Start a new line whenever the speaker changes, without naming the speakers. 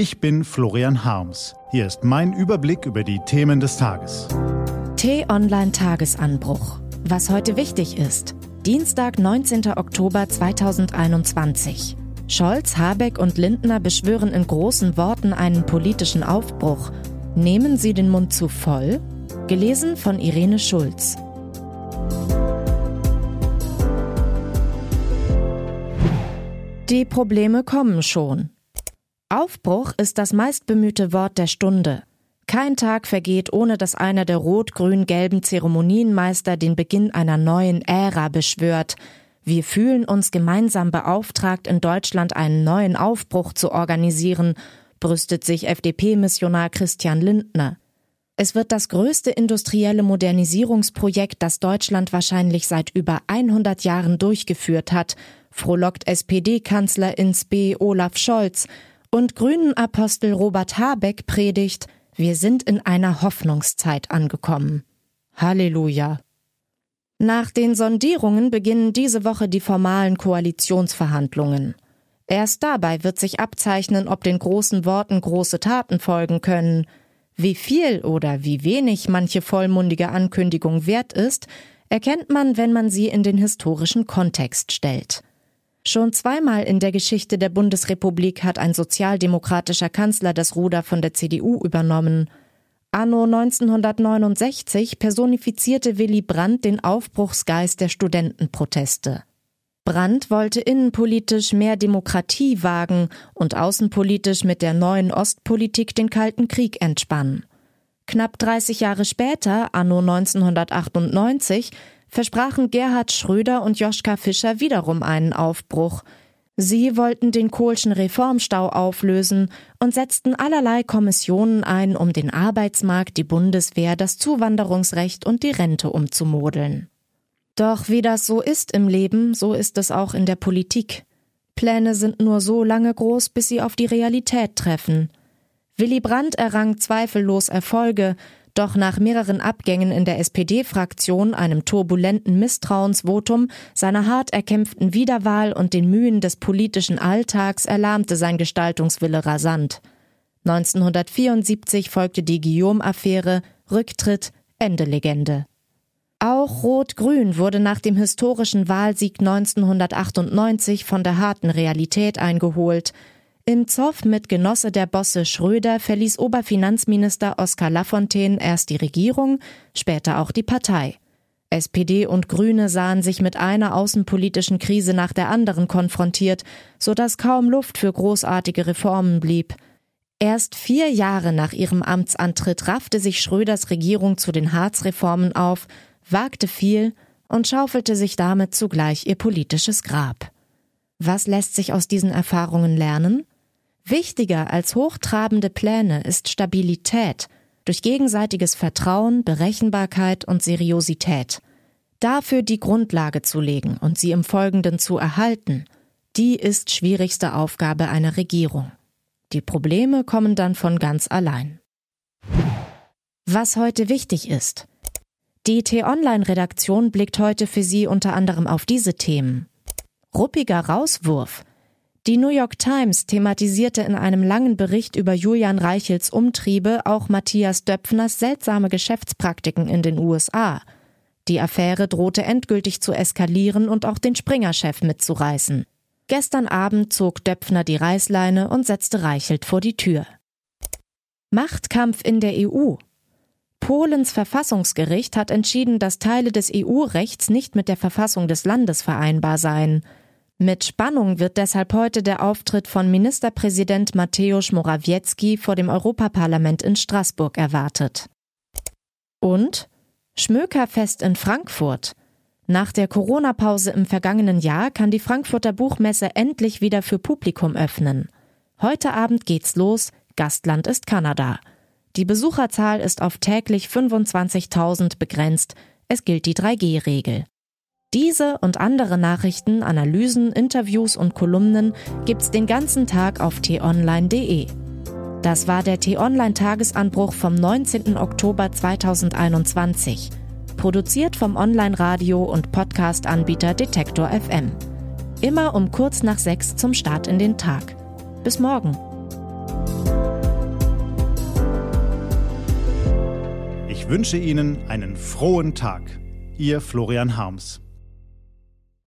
Ich bin Florian Harms. Hier ist mein Überblick über die Themen des Tages.
T-Online Tagesanbruch. Was heute wichtig ist. Dienstag, 19. Oktober 2021. Scholz, Habeck und Lindner beschwören in großen Worten einen politischen Aufbruch. Nehmen Sie den Mund zu voll? Gelesen von Irene Schulz. Die Probleme kommen schon. Aufbruch ist das meistbemühte Wort der Stunde. Kein Tag vergeht, ohne dass einer der rot-grün-gelben Zeremonienmeister den Beginn einer neuen Ära beschwört. Wir fühlen uns gemeinsam beauftragt, in Deutschland einen neuen Aufbruch zu organisieren, brüstet sich FDP-Missionar Christian Lindner. Es wird das größte industrielle Modernisierungsprojekt, das Deutschland wahrscheinlich seit über 100 Jahren durchgeführt hat, frohlockt SPD-Kanzler ins B. Olaf Scholz und Grünen-Apostel Robert Habeck predigt, wir sind in einer Hoffnungszeit angekommen. Halleluja. Nach den Sondierungen beginnen diese Woche die formalen Koalitionsverhandlungen. Erst dabei wird sich abzeichnen, ob den großen Worten große Taten folgen können. Wie viel oder wie wenig manche vollmundige Ankündigung wert ist, erkennt man, wenn man sie in den historischen Kontext stellt. Schon zweimal in der Geschichte der Bundesrepublik hat ein sozialdemokratischer Kanzler das Ruder von der CDU übernommen. Anno 1969 personifizierte Willy Brandt den Aufbruchsgeist der Studentenproteste. Brandt wollte innenpolitisch mehr Demokratie wagen und außenpolitisch mit der neuen Ostpolitik den Kalten Krieg entspannen. Knapp 30 Jahre später, anno 1998, versprachen Gerhard Schröder und Joschka Fischer wiederum einen Aufbruch. Sie wollten den Kohlschen Reformstau auflösen und setzten allerlei Kommissionen ein, um den Arbeitsmarkt, die Bundeswehr, das Zuwanderungsrecht und die Rente umzumodeln. Doch wie das so ist im Leben, so ist es auch in der Politik. Pläne sind nur so lange groß, bis sie auf die Realität treffen. Willy Brandt errang zweifellos Erfolge, doch nach mehreren Abgängen in der SPD-Fraktion, einem turbulenten Misstrauensvotum, seiner hart erkämpften Wiederwahl und den Mühen des politischen Alltags erlahmte sein Gestaltungswille rasant. 1974 folgte die Guillaume-Affäre, Rücktritt, Ende Legende. Auch Rot-Grün wurde nach dem historischen Wahlsieg 1998 von der harten Realität eingeholt. Im Zoff mit Genosse der Bosse Schröder verließ Oberfinanzminister Oskar Lafontaine erst die Regierung, später auch die Partei. SPD und Grüne sahen sich mit einer außenpolitischen Krise nach der anderen konfrontiert, so dass kaum Luft für großartige Reformen blieb. Erst vier Jahre nach ihrem Amtsantritt raffte sich Schröders Regierung zu den Harzreformen auf, wagte viel und schaufelte sich damit zugleich ihr politisches Grab. Was lässt sich aus diesen Erfahrungen lernen? Wichtiger als hochtrabende Pläne ist Stabilität durch gegenseitiges Vertrauen, Berechenbarkeit und Seriosität. Dafür die Grundlage zu legen und sie im Folgenden zu erhalten, die ist schwierigste Aufgabe einer Regierung. Die Probleme kommen dann von ganz allein. Was heute wichtig ist. Die T-Online-Redaktion blickt heute für Sie unter anderem auf diese Themen. Ruppiger Rauswurf. Die New York Times thematisierte in einem langen Bericht über Julian Reichels Umtriebe auch Matthias Döpfners seltsame Geschäftspraktiken in den USA. Die Affäre drohte endgültig zu eskalieren und auch den Springer-Chef mitzureißen. Gestern Abend zog Döpfner die Reißleine und setzte Reichelt vor die Tür. Machtkampf in der EU. Polens Verfassungsgericht hat entschieden, dass Teile des EU-Rechts nicht mit der Verfassung des Landes vereinbar seien. Mit Spannung wird deshalb heute der Auftritt von Ministerpräsident Mateusz Morawiecki vor dem Europaparlament in Straßburg erwartet. Und Schmökerfest in Frankfurt. Nach der Corona-Pause im vergangenen Jahr kann die Frankfurter Buchmesse endlich wieder für Publikum öffnen. Heute Abend geht's los, Gastland ist Kanada. Die Besucherzahl ist auf täglich 25.000 begrenzt, es gilt die 3G-Regel. Diese und andere Nachrichten, Analysen, Interviews und Kolumnen gibt's den ganzen Tag auf t-online.de. Das war der T-Online Tagesanbruch vom 19. Oktober 2021, produziert vom Online-Radio- und Podcast-Anbieter Detektor FM. Immer um kurz nach sechs zum Start in den Tag. Bis morgen.
Ich wünsche Ihnen einen frohen Tag. Ihr Florian Harms.